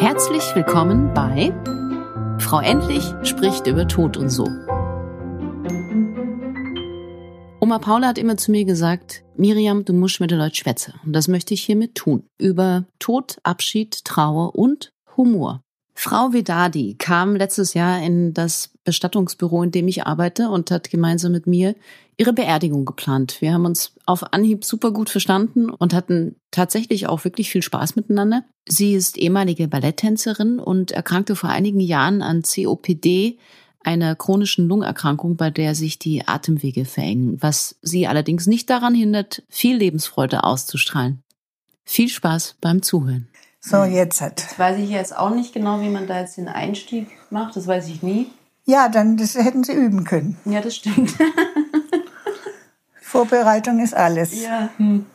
Herzlich willkommen bei Frau Endlich spricht über Tod und so. Oma Paula hat immer zu mir gesagt, Miriam, du musst mit den Leuten schwätzen. Und das möchte ich hiermit tun. Über Tod, Abschied, Trauer und Humor. Frau Vedadi kam letztes Jahr in das Bestattungsbüro, in dem ich arbeite und hat gemeinsam mit mir ihre Beerdigung geplant. Wir haben uns auf Anhieb super gut verstanden und hatten tatsächlich auch wirklich viel Spaß miteinander. Sie ist ehemalige Balletttänzerin und erkrankte vor einigen Jahren an COPD, einer chronischen Lungenerkrankung, bei der sich die Atemwege verengen, was sie allerdings nicht daran hindert, viel Lebensfreude auszustrahlen. Viel Spaß beim Zuhören. So, jetzt hat. Das weiß ich jetzt auch nicht genau, wie man da jetzt den Einstieg macht. Das weiß ich nie. Ja, dann das hätten Sie üben können. Ja, das stimmt. Vorbereitung ist alles. Ja. Hm.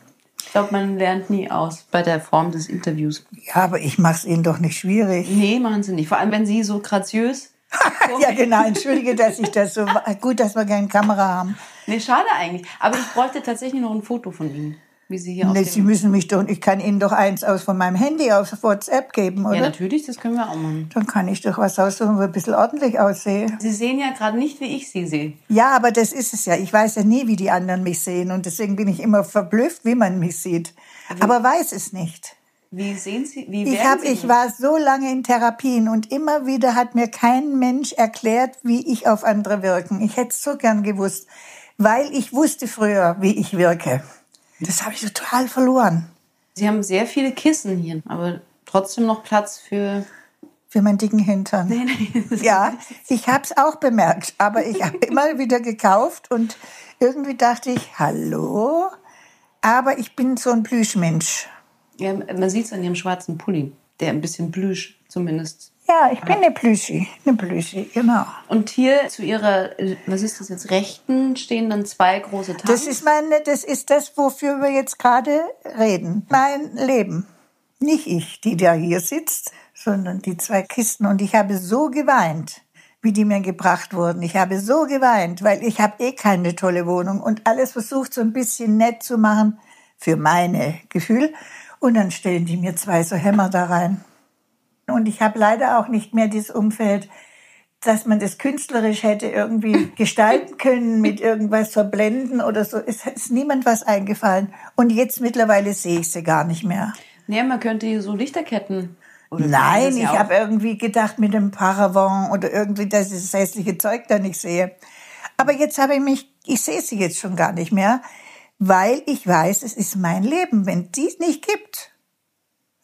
Ich glaube, man lernt nie aus bei der Form des Interviews. Ja, aber ich mache es Ihnen doch nicht schwierig. Nee, machen Sie nicht. Vor allem, wenn Sie so graziös. ja, genau. Entschuldige, dass ich das so. Gut, dass wir keine Kamera haben. Nee, schade eigentlich. Aber ich bräuchte tatsächlich noch ein Foto von Ihnen wie Sie hier nee, Sie müssen mich doch, ich kann Ihnen doch eins aus von meinem Handy auf WhatsApp geben, oder? Ja, natürlich, das können wir auch machen. Dann kann ich doch was aussuchen, wo ich ein bisschen ordentlich aussehe. Sie sehen ja gerade nicht, wie ich Sie sehe. Ja, aber das ist es ja. Ich weiß ja nie, wie die anderen mich sehen und deswegen bin ich immer verblüfft, wie man mich sieht. Aber, aber weiß es nicht. Wie sehen Sie? Wie ich hab, ich war so lange in Therapien und immer wieder hat mir kein Mensch erklärt, wie ich auf andere wirken. Ich hätte es so gern gewusst, weil ich wusste früher, wie ich wirke. Das habe ich total verloren. Sie haben sehr viele Kissen hier, aber trotzdem noch Platz für für meinen dicken Hintern. Nee, nee, ja, ich habe es auch bemerkt, aber ich habe immer wieder gekauft und irgendwie dachte ich, hallo, aber ich bin so ein Plüschmensch. Ja, man sieht es an ihrem schwarzen Pulli, der ein bisschen Plüsch zumindest ja, ich bin eine Plüschi, eine Plüschi, genau. Und hier zu Ihrer, was ist das jetzt, Rechten stehen dann zwei große Tassen? Das ist meine, das ist das, wofür wir jetzt gerade reden. Mein Leben. Nicht ich, die da hier sitzt, sondern die zwei Kisten. Und ich habe so geweint, wie die mir gebracht wurden. Ich habe so geweint, weil ich habe eh keine tolle Wohnung und alles versucht so ein bisschen nett zu machen für meine Gefühl. Und dann stellen die mir zwei so Hämmer da rein. Und ich habe leider auch nicht mehr dieses Umfeld, dass man das künstlerisch hätte irgendwie gestalten können, mit irgendwas verblenden oder so. Es ist niemand was eingefallen. Und jetzt mittlerweile sehe ich sie gar nicht mehr. Nee, man könnte hier so Lichterketten. Nein, ich habe irgendwie gedacht mit dem Paravent oder irgendwie, dass ich das hässliche Zeug da nicht sehe. Aber jetzt habe ich mich, ich sehe sie jetzt schon gar nicht mehr, weil ich weiß, es ist mein Leben. Wenn die es nicht gibt,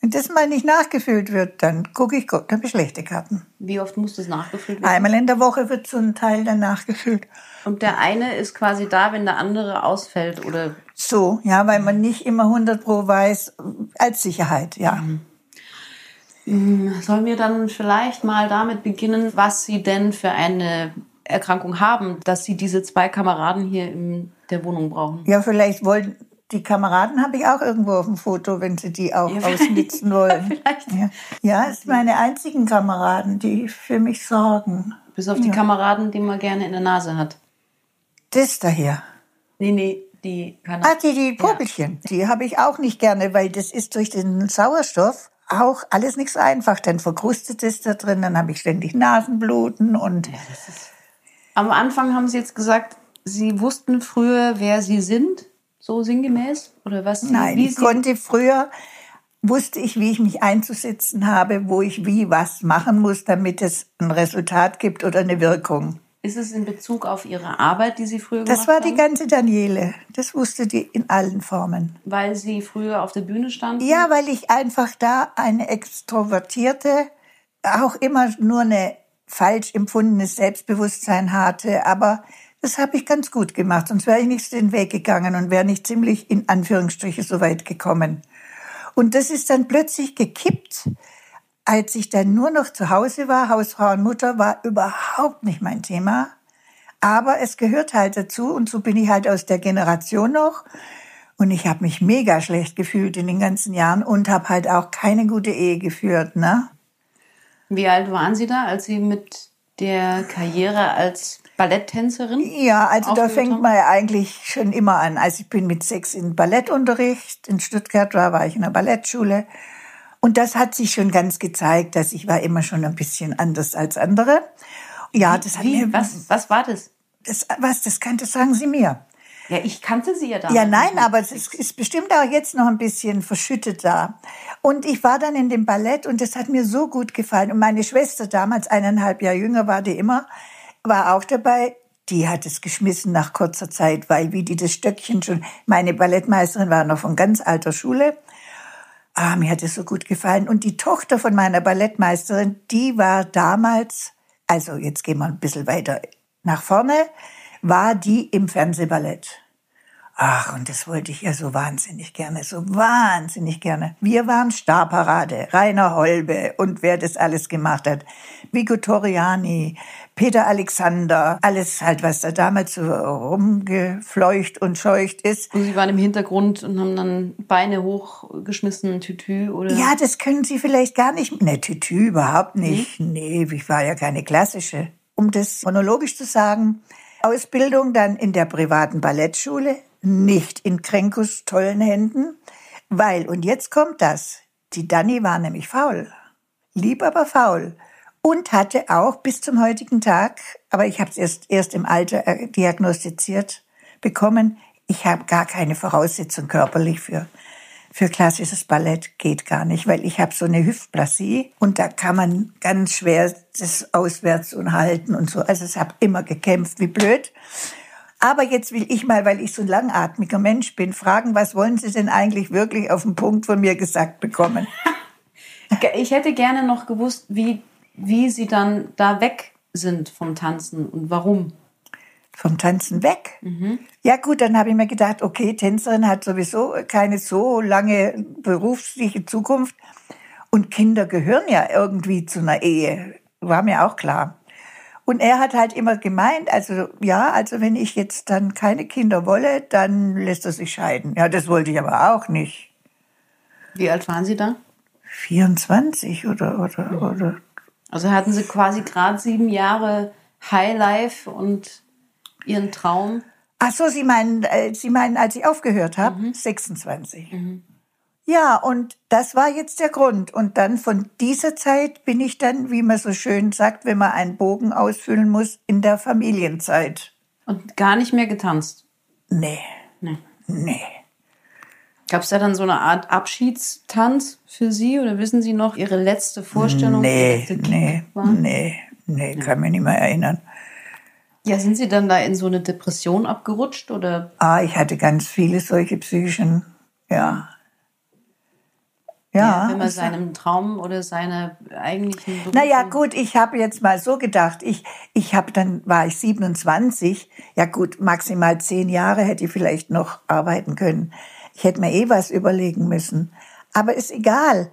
wenn das mal nicht nachgefüllt wird, dann gucke ich, dann habe ich schlechte Karten. Wie oft muss das nachgefüllt werden? Einmal in der Woche wird so ein Teil dann nachgefüllt. Und der eine ist quasi da, wenn der andere ausfällt, oder? So, ja, weil man nicht immer 100 pro weiß, als Sicherheit, ja. Mhm. Sollen wir dann vielleicht mal damit beginnen, was Sie denn für eine Erkrankung haben, dass Sie diese zwei Kameraden hier in der Wohnung brauchen? Ja, vielleicht wollen die Kameraden habe ich auch irgendwo auf dem Foto, wenn Sie die auch ja, ausnutzen wollen. Ja, ja, es sind meine einzigen Kameraden, die für mich sorgen. Bis auf die ja. Kameraden, die man gerne in der Nase hat. Das da hier. Nee, nee, die kann Ah, die, die Popelchen. Ja. Die habe ich auch nicht gerne, weil das ist durch den Sauerstoff auch alles nicht so einfach. Dann verkrustet es da drin, dann habe ich ständig Nasenbluten und. Am Anfang haben Sie jetzt gesagt, Sie wussten früher, wer Sie sind so sinngemäß? Oder was? Nein, ich konnte früher, wusste ich, wie ich mich einzusetzen habe, wo ich wie was machen muss, damit es ein Resultat gibt oder eine Wirkung. Ist es in Bezug auf Ihre Arbeit, die Sie früher das gemacht haben? Das war die ganze Daniele. Das wusste die in allen Formen. Weil Sie früher auf der Bühne standen? Ja, weil ich einfach da eine extrovertierte, auch immer nur eine falsch empfundenes Selbstbewusstsein hatte, aber das habe ich ganz gut gemacht, sonst wäre ich nicht den Weg gegangen und wäre nicht ziemlich in Anführungsstriche so weit gekommen. Und das ist dann plötzlich gekippt, als ich dann nur noch zu Hause war. Hausfrau und Mutter war überhaupt nicht mein Thema. Aber es gehört halt dazu und so bin ich halt aus der Generation noch. Und ich habe mich mega schlecht gefühlt in den ganzen Jahren und habe halt auch keine gute Ehe geführt. Ne? Wie alt waren Sie da, als Sie mit der Karriere als Balletttänzerin? Ja, also da fängt man ja eigentlich schon immer an. Also ich bin mit sechs in Ballettunterricht in Stuttgart war, war ich in der Ballettschule. Und das hat sich schon ganz gezeigt, dass ich war immer schon ein bisschen anders als andere. Ja, das hat Wie? mir Was, was war das? das, was das kann, das sagen Sie mir. Ja, ich kannte sie ja damals. Ja, nein, aber es ist, ist bestimmt auch jetzt noch ein bisschen verschüttet da. Und ich war dann in dem Ballett und das hat mir so gut gefallen. Und meine Schwester, damals eineinhalb Jahre jünger war die immer, war auch dabei. Die hat es geschmissen nach kurzer Zeit, weil wie die das Stöckchen schon, meine Ballettmeisterin war noch von ganz alter Schule. Ah, mir hat es so gut gefallen. Und die Tochter von meiner Ballettmeisterin, die war damals, also jetzt gehen wir ein bisschen weiter nach vorne, war die im Fernsehballett. Ach, und das wollte ich ja so wahnsinnig gerne, so wahnsinnig gerne. Wir waren Starparade, Rainer Holbe und wer das alles gemacht hat. Vigo Toriani, Peter Alexander, alles halt, was da damals so rumgefleucht und scheucht ist. Und sie waren im Hintergrund und haben dann Beine hochgeschmissen, Tütü oder? Ja, das können Sie vielleicht gar nicht. Ne, Tütü überhaupt nicht. Nee, ich war ja keine klassische. Um das chronologisch zu sagen, Ausbildung dann in der privaten Ballettschule, nicht in Krenkus tollen Händen, weil, und jetzt kommt das, die Dani war nämlich faul. Lieb, aber faul. Und hatte auch bis zum heutigen Tag, aber ich habe es erst, erst im Alter äh, diagnostiziert bekommen, ich habe gar keine Voraussetzung körperlich für für klassisches Ballett geht gar nicht, weil ich habe so eine Hüftplasie und da kann man ganz schwer das auswärts und halten und so. Also ich habe immer gekämpft, wie blöd. Aber jetzt will ich mal, weil ich so ein langatmiger Mensch bin, fragen, was wollen Sie denn eigentlich wirklich auf den Punkt von mir gesagt bekommen? Ich hätte gerne noch gewusst, wie, wie sie dann da weg sind vom Tanzen und warum. Vom Tanzen weg. Ja gut, dann habe ich mir gedacht, okay, Tänzerin hat sowieso keine so lange berufliche Zukunft und Kinder gehören ja irgendwie zu einer Ehe, war mir auch klar. Und er hat halt immer gemeint, also ja, also wenn ich jetzt dann keine Kinder wolle, dann lässt er sich scheiden. Ja, das wollte ich aber auch nicht. Wie alt waren sie da? 24 oder oder oder Also hatten sie quasi gerade sieben Jahre Highlife und ihren Traum. Ach so, Sie meinen, äh, Sie meinen, als ich aufgehört habe, 26. Ja, und das war jetzt der Grund. Und dann von dieser Zeit bin ich dann, wie man so schön sagt, wenn man einen Bogen ausfüllen muss, in der Familienzeit. Und gar nicht mehr getanzt. Nee, Nee. nee. Gab es da dann so eine Art Abschiedstanz für Sie? Oder wissen Sie noch Ihre letzte Vorstellung? Nee, nee, war? nee, nee, kann mich nicht mehr erinnern. Ja, sind Sie dann da in so eine Depression abgerutscht? Oder Ah, ich hatte ganz viele solche psychischen, ja. Ja, wenn man seinem Traum oder seiner eigentlichen Berufung... Naja, gut, ich habe jetzt mal so gedacht, ich, ich habe dann, war ich 27, ja gut, maximal zehn Jahre hätte ich vielleicht noch arbeiten können. Ich hätte mir eh was überlegen müssen. Aber ist egal.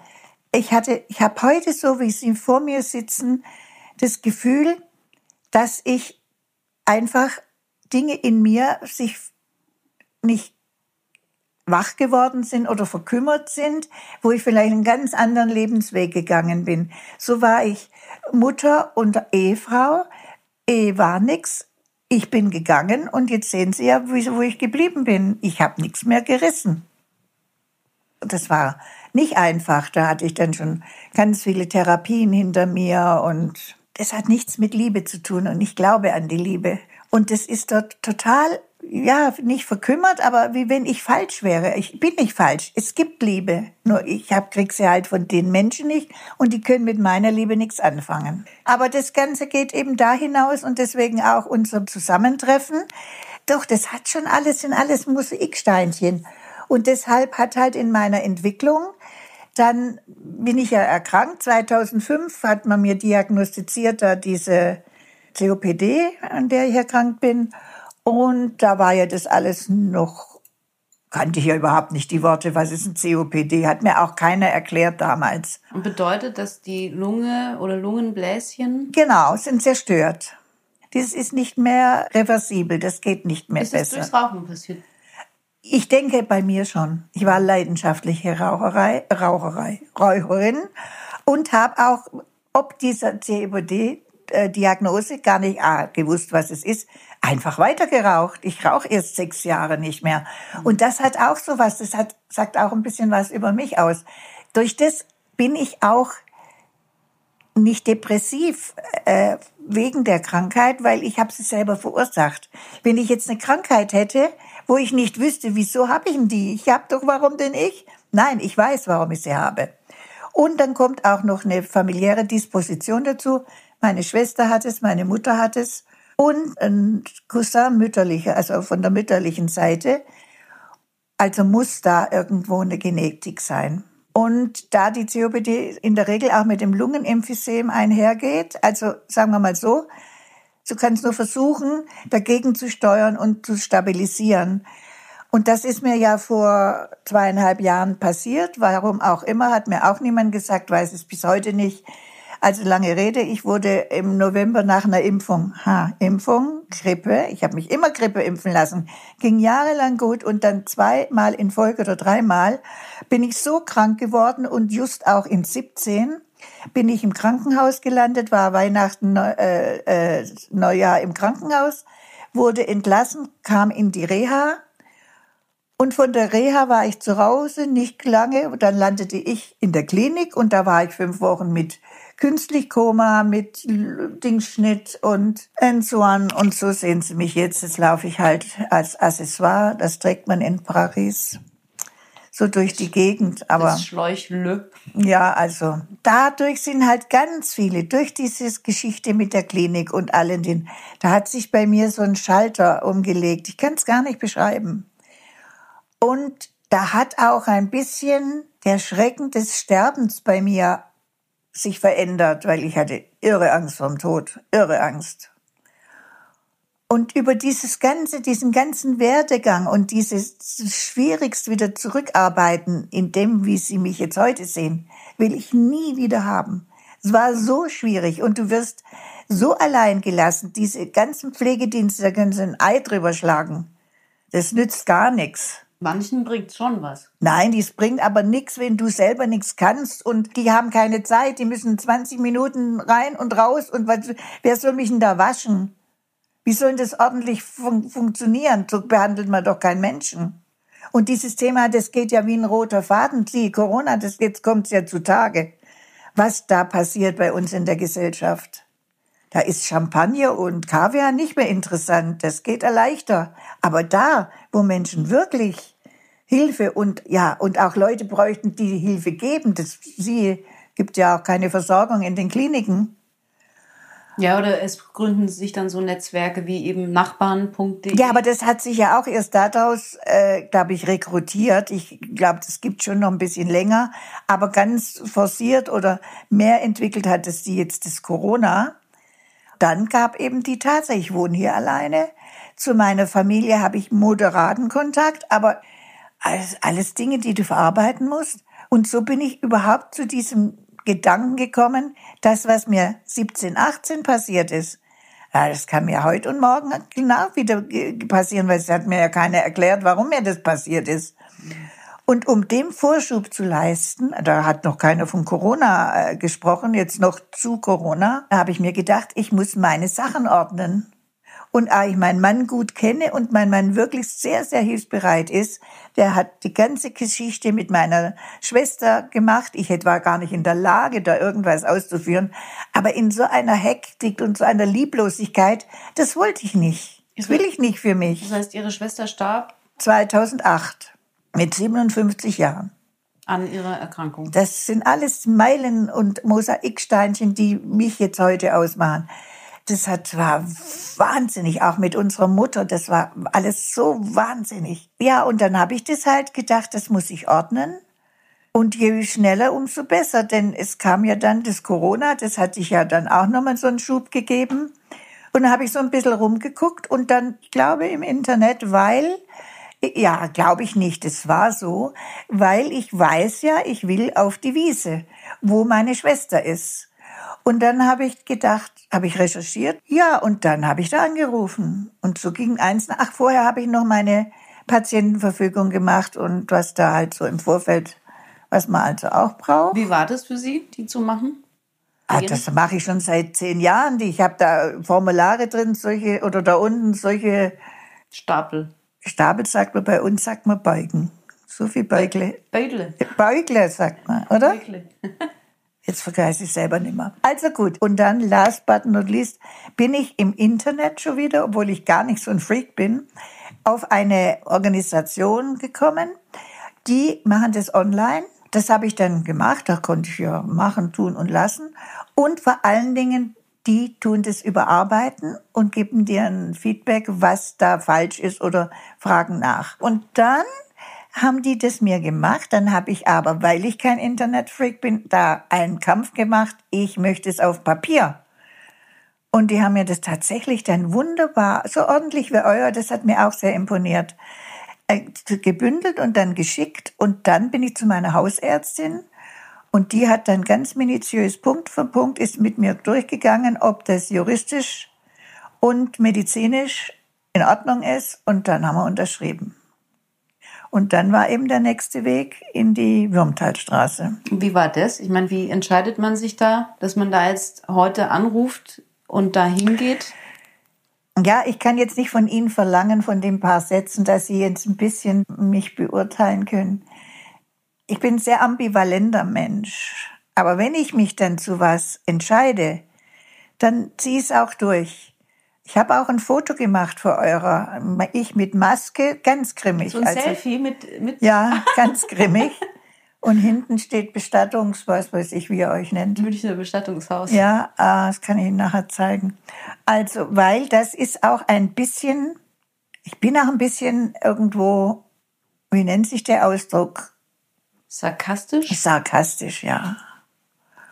Ich hatte, ich habe heute so, wie Sie vor mir sitzen, das Gefühl, dass ich einfach Dinge in mir sich nicht wach geworden sind oder verkümmert sind, wo ich vielleicht einen ganz anderen Lebensweg gegangen bin. So war ich Mutter und Ehefrau. Ehe war nix. Ich bin gegangen und jetzt sehen Sie ja, wo ich geblieben bin. Ich habe nichts mehr gerissen. Das war nicht einfach. Da hatte ich dann schon ganz viele Therapien hinter mir und das hat nichts mit Liebe zu tun und ich glaube an die Liebe. Und das ist dort total, ja, nicht verkümmert, aber wie wenn ich falsch wäre. Ich bin nicht falsch. Es gibt Liebe. Nur ich hab, krieg sie halt von den Menschen nicht und die können mit meiner Liebe nichts anfangen. Aber das Ganze geht eben da hinaus und deswegen auch unser Zusammentreffen. Doch, das hat schon alles, sind alles Mosaiksteinchen. Und deshalb hat halt in meiner Entwicklung dann bin ich ja erkrankt. 2005 hat man mir diagnostiziert, da diese COPD, an der ich erkrankt bin. Und da war ja das alles noch, kannte ich ja überhaupt nicht die Worte, was ist ein COPD, hat mir auch keiner erklärt damals. Und bedeutet, dass die Lunge oder Lungenbläschen... Genau, sind zerstört. Das ist nicht mehr reversibel, das geht nicht mehr Ist besser. durchs Rauchen passiert? Ich denke bei mir schon. Ich war leidenschaftliche Raucherei, Raucherei, Räucherin und habe auch ob dieser COPD-Diagnose gar nicht ah, gewusst, was es ist, einfach weitergeraucht. Ich rauche erst sechs Jahre nicht mehr. Und das hat auch so was, das hat, sagt auch ein bisschen was über mich aus. Durch das bin ich auch nicht depressiv äh, wegen der Krankheit, weil ich habe sie selber verursacht. Wenn ich jetzt eine Krankheit hätte, wo ich nicht wüsste, wieso habe ich denn die? Ich habe doch, warum denn ich? Nein, ich weiß, warum ich sie habe. Und dann kommt auch noch eine familiäre Disposition dazu. Meine Schwester hat es, meine Mutter hat es und ein Cousin mütterlicher, also von der mütterlichen Seite. Also muss da irgendwo eine Genetik sein. Und da die COPD in der Regel auch mit dem Lungenemphysem einhergeht, also sagen wir mal so, du kannst nur versuchen, dagegen zu steuern und zu stabilisieren. Und das ist mir ja vor zweieinhalb Jahren passiert. Warum auch immer, hat mir auch niemand gesagt, weiß es bis heute nicht. Also lange Rede, ich wurde im November nach einer Impfung, ha, Impfung, Grippe, ich habe mich immer Grippe impfen lassen, ging jahrelang gut und dann zweimal in Folge oder dreimal bin ich so krank geworden und just auch in 17 bin ich im Krankenhaus gelandet, war Weihnachten, äh, äh, Neujahr im Krankenhaus, wurde entlassen, kam in die Reha und von der Reha war ich zu Hause, nicht lange, dann landete ich in der Klinik und da war ich fünf Wochen mit künstlich Koma mit Dingschnitt und Enzuan und so sehen Sie mich jetzt. Jetzt laufe ich halt als Accessoire, das trägt man in Paris so durch die Gegend. Aber das Schläuchle. Ja, also dadurch sind halt ganz viele, durch diese Geschichte mit der Klinik und allen den, da hat sich bei mir so ein Schalter umgelegt. Ich kann es gar nicht beschreiben. Und da hat auch ein bisschen der Schrecken des Sterbens bei mir sich verändert, weil ich hatte irre Angst vorm Tod, irre Angst. Und über dieses ganze, diesen ganzen Werdegang und dieses schwierigst wieder zurückarbeiten in dem, wie Sie mich jetzt heute sehen, will ich nie wieder haben. Es war so schwierig und du wirst so allein gelassen. Diese ganzen Pflegedienste, da können sie ein Ei drüber schlagen. Das nützt gar nichts. Manchen bringt schon was. Nein, dies bringt aber nichts, wenn du selber nichts kannst und die haben keine Zeit, die müssen 20 Minuten rein und raus und was, wer soll mich denn da waschen? Wie soll das ordentlich fun funktionieren? So behandelt man doch keinen Menschen. Und dieses Thema, das geht ja wie ein roter Faden. Sie, Corona, das jetzt kommt's ja zutage. Was da passiert bei uns in der Gesellschaft. Da ist Champagner und Kaviar nicht mehr interessant. Das geht leichter. Aber da, wo Menschen wirklich Hilfe und ja und auch Leute bräuchten, die Hilfe geben, das sie gibt ja auch keine Versorgung in den Kliniken. Ja, oder es gründen sich dann so Netzwerke wie eben Nachbarn.de. Ja, aber das hat sich ja auch erst daraus, äh, glaube ich, rekrutiert. Ich glaube, das gibt schon noch ein bisschen länger. Aber ganz forciert oder mehr entwickelt hat es die jetzt das Corona. Dann gab eben die Tatsache, ich wohne hier alleine. Zu meiner Familie habe ich moderaten Kontakt, aber alles, alles Dinge, die du verarbeiten musst. Und so bin ich überhaupt zu diesem Gedanken gekommen, das, was mir 17, 18 passiert ist, ja, das kann mir heute und morgen genau wieder passieren, weil es hat mir ja keiner erklärt, warum mir das passiert ist. Und um dem Vorschub zu leisten, da hat noch keiner von Corona äh, gesprochen, jetzt noch zu Corona, habe ich mir gedacht, ich muss meine Sachen ordnen. Und da ich meinen Mann gut kenne und mein Mann wirklich sehr, sehr hilfsbereit ist, der hat die ganze Geschichte mit meiner Schwester gemacht. Ich war gar nicht in der Lage, da irgendwas auszuführen. Aber in so einer Hektik und so einer Lieblosigkeit, das wollte ich nicht. Das will ich nicht für mich. Das heißt, Ihre Schwester starb? 2008 mit 57 Jahren. An ihrer Erkrankung. Das sind alles Meilen und Mosaiksteinchen, die mich jetzt heute ausmachen. Das hat, war wahnsinnig, auch mit unserer Mutter. Das war alles so wahnsinnig. Ja, und dann habe ich das halt gedacht, das muss ich ordnen. Und je schneller, umso besser. Denn es kam ja dann das Corona, das hatte ich ja dann auch nochmal so einen Schub gegeben. Und dann habe ich so ein bisschen rumgeguckt und dann, ich glaube, im Internet, weil ja, glaube ich nicht. Es war so, weil ich weiß ja, ich will auf die Wiese, wo meine Schwester ist. Und dann habe ich gedacht, habe ich recherchiert, ja, und dann habe ich da angerufen. Und so ging eins, ach, vorher habe ich noch meine Patientenverfügung gemacht und was da halt so im Vorfeld, was man also auch braucht. Wie war das für Sie, die zu machen? Ah, das mache ich schon seit zehn Jahren. Ich habe da Formulare drin, solche, oder da unten solche Stapel. Stapel sagt man bei uns, sagt man Beugen. So viel Beugle. Beutle. Beugle, sagt man, oder? Beutle. Jetzt vergesse ich selber nicht mehr. Also gut. Und dann, last but not least, bin ich im Internet schon wieder, obwohl ich gar nicht so ein Freak bin, auf eine Organisation gekommen. Die machen das online. Das habe ich dann gemacht. Da konnte ich ja machen, tun und lassen. Und vor allen Dingen, die tun das überarbeiten und geben dir ein Feedback, was da falsch ist oder fragen nach. Und dann haben die das mir gemacht. Dann habe ich aber, weil ich kein Internetfreak bin, da einen Kampf gemacht. Ich möchte es auf Papier. Und die haben mir das tatsächlich dann wunderbar, so ordentlich wie euer, das hat mir auch sehr imponiert, äh, gebündelt und dann geschickt. Und dann bin ich zu meiner Hausärztin und die hat dann ganz minutiös Punkt für Punkt ist mit mir durchgegangen, ob das juristisch und medizinisch in Ordnung ist. Und dann haben wir unterschrieben. Und dann war eben der nächste Weg in die Würmtalstraße. Wie war das? Ich meine, wie entscheidet man sich da, dass man da jetzt heute anruft und da hingeht? Ja, ich kann jetzt nicht von Ihnen verlangen, von den paar Sätzen, dass Sie jetzt ein bisschen mich beurteilen können. Ich bin ein sehr ambivalenter Mensch. Aber wenn ich mich dann zu was entscheide, dann ziehe ich es auch durch. Ich habe auch ein Foto gemacht für eurer, ich mit Maske, ganz grimmig. So ein also, Selfie mit, mit. Ja, ganz grimmig. Und hinten steht Bestattungs, was weiß ich, wie ihr euch nennt. Münchner Bestattungshaus. Ja, ah, das kann ich Ihnen nachher zeigen. Also, weil das ist auch ein bisschen, ich bin auch ein bisschen irgendwo, wie nennt sich der Ausdruck? Sarkastisch? Sarkastisch, ja.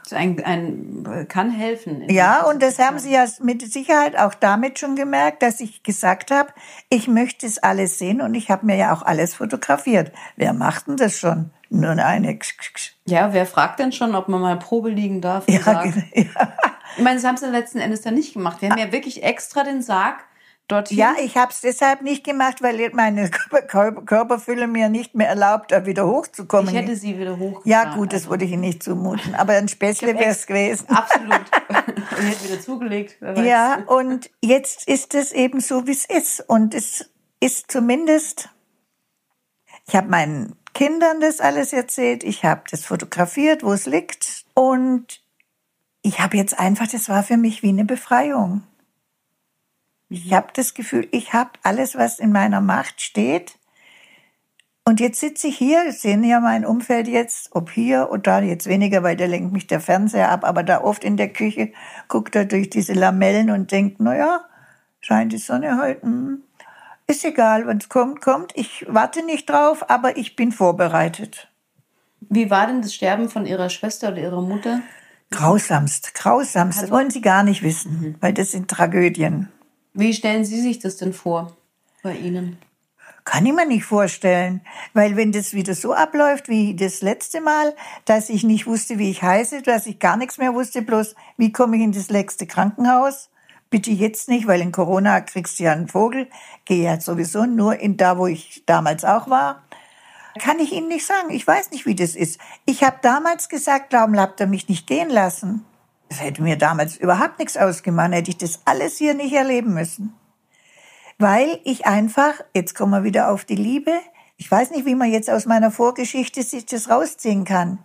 Ein, ein, kann helfen. Ja, und das haben Sie ja mit Sicherheit auch damit schon gemerkt, dass ich gesagt habe, ich möchte es alles sehen und ich habe mir ja auch alles fotografiert. Wer macht denn das schon? Nur eine. Ja, wer fragt denn schon, ob man mal Probe liegen darf? Ja, ja. Ich meine, das haben sie letzten Endes dann nicht gemacht. Wir haben ja wirklich extra den Sarg dorthin? Ja, ich habe es deshalb nicht gemacht, weil meine Körperfülle mir nicht mehr erlaubt, da wieder hochzukommen. Ich hätte sie wieder hochgefahren. Ja gut, das also. würde ich Ihnen nicht zumuten. Aber ein Späßle wäre es gewesen. Absolut. und hätte wieder zugelegt. Ja, und jetzt ist es eben so, wie es ist. Und es ist zumindest, ich habe meinen Kindern das alles erzählt, ich habe das fotografiert, wo es liegt. Und ich habe jetzt einfach, das war für mich wie eine Befreiung. Ich habe das Gefühl, ich habe alles, was in meiner Macht steht. Und jetzt sitze ich hier, sehen ja mein Umfeld jetzt, ob hier oder da, jetzt weniger, weil da lenkt mich der Fernseher ab, aber da oft in der Küche guckt er durch diese Lamellen und denkt, na ja, scheint die Sonne heute, hm, ist egal, wenn es kommt, kommt. Ich warte nicht drauf, aber ich bin vorbereitet. Wie war denn das Sterben von Ihrer Schwester oder Ihrer Mutter? Grausamst, grausamst. Das wollen Sie gar nicht wissen, mhm. weil das sind Tragödien. Wie stellen Sie sich das denn vor bei Ihnen? Kann ich mir nicht vorstellen, weil wenn das wieder so abläuft wie das letzte Mal, dass ich nicht wusste, wie ich heiße, dass ich gar nichts mehr wusste, bloß wie komme ich in das nächste Krankenhaus? Bitte jetzt nicht, weil in Corona kriegst du ja einen Vogel, gehe ja sowieso nur in da, wo ich damals auch war. Kann ich Ihnen nicht sagen. Ich weiß nicht, wie das ist. Ich habe damals gesagt, warum habt ihr mich nicht gehen lassen? Das hätte mir damals überhaupt nichts ausgemacht, hätte ich das alles hier nicht erleben müssen. Weil ich einfach, jetzt kommen wir wieder auf die Liebe, ich weiß nicht, wie man jetzt aus meiner Vorgeschichte sich das rausziehen kann.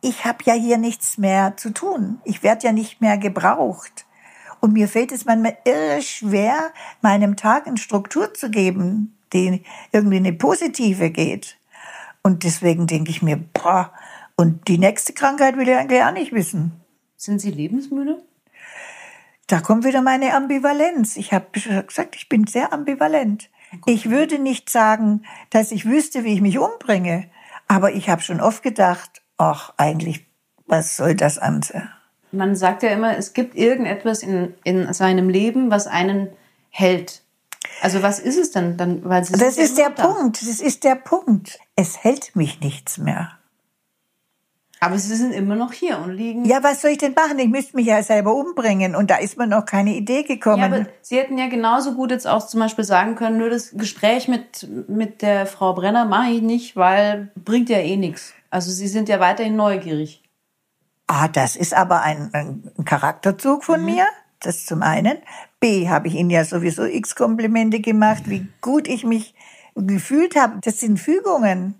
Ich habe ja hier nichts mehr zu tun. Ich werde ja nicht mehr gebraucht. Und mir fällt es manchmal irre schwer, meinem Tag eine Struktur zu geben, die irgendwie eine positive geht. Und deswegen denke ich mir, boah, und die nächste Krankheit will ich eigentlich auch nicht wissen. Sind Sie lebensmüde? Da kommt wieder meine Ambivalenz. Ich habe gesagt, ich bin sehr ambivalent. Ich würde nicht sagen, dass ich wüsste, wie ich mich umbringe, aber ich habe schon oft gedacht, ach, eigentlich, was soll das Ganze? Man sagt ja immer, es gibt irgendetwas in, in seinem Leben, was einen hält. Also was ist es denn dann? Weil Sie das ist der da. Punkt. Das ist der Punkt. Es hält mich nichts mehr. Aber sie sind immer noch hier und liegen. Ja, was soll ich denn machen? Ich müsste mich ja selber umbringen und da ist mir noch keine Idee gekommen. Ja, aber Sie hätten ja genauso gut jetzt auch zum Beispiel sagen können, nur das Gespräch mit, mit der Frau Brenner mache ich nicht, weil bringt ja eh nichts. Also Sie sind ja weiterhin neugierig. Ah, das ist aber ein, ein Charakterzug von mhm. mir. Das zum einen. B, habe ich Ihnen ja sowieso x Komplimente gemacht, wie gut ich mich gefühlt habe, das sind Fügungen.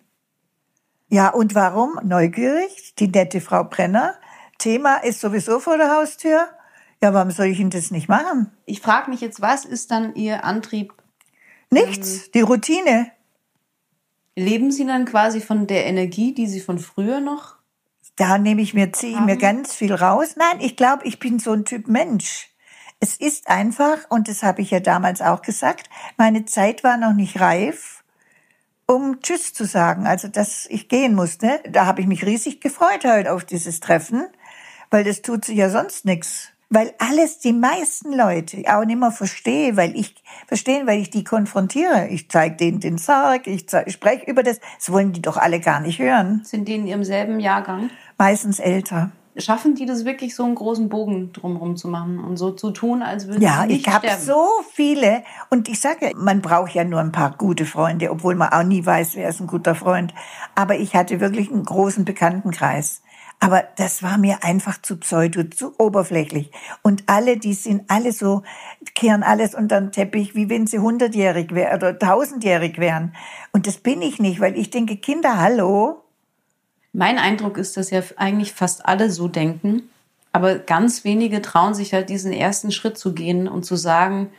Ja, und warum? Neugierig, die nette Frau Brenner. Thema ist sowieso vor der Haustür. Ja, warum soll ich Ihnen das nicht machen? Ich frage mich jetzt, was ist dann Ihr Antrieb? Nichts, ähm, die Routine. Leben Sie dann quasi von der Energie, die Sie von früher noch? Da nehme ich mir, ziehe ich mir ganz viel raus. Nein, ich glaube, ich bin so ein Typ Mensch. Es ist einfach, und das habe ich ja damals auch gesagt, meine Zeit war noch nicht reif, um Tschüss zu sagen. Also, dass ich gehen musste. Da habe ich mich riesig gefreut halt auf dieses Treffen, weil das tut sich ja sonst nichts weil alles die meisten Leute auch nicht mehr verstehe, weil ich verstehen, weil ich die konfrontiere. Ich zeige denen den Sarg, ich, ich spreche über das. Das wollen die doch alle gar nicht hören. Sind die in ihrem selben Jahrgang? Meistens älter. Schaffen die das wirklich so einen großen Bogen drumherum zu machen und so zu tun, als würden ja, sie nicht ich habe so viele und ich sage, man braucht ja nur ein paar gute Freunde, obwohl man auch nie weiß, wer ist ein guter Freund. Aber ich hatte wirklich einen großen Bekanntenkreis. Aber das war mir einfach zu pseudo, zu oberflächlich. Und alle, die sind alle so, kehren alles unter den Teppich, wie wenn sie hundertjährig wären oder tausendjährig wären. Und das bin ich nicht, weil ich denke, Kinder, hallo. Mein Eindruck ist, dass ja eigentlich fast alle so denken. Aber ganz wenige trauen sich halt diesen ersten Schritt zu gehen und zu sagen,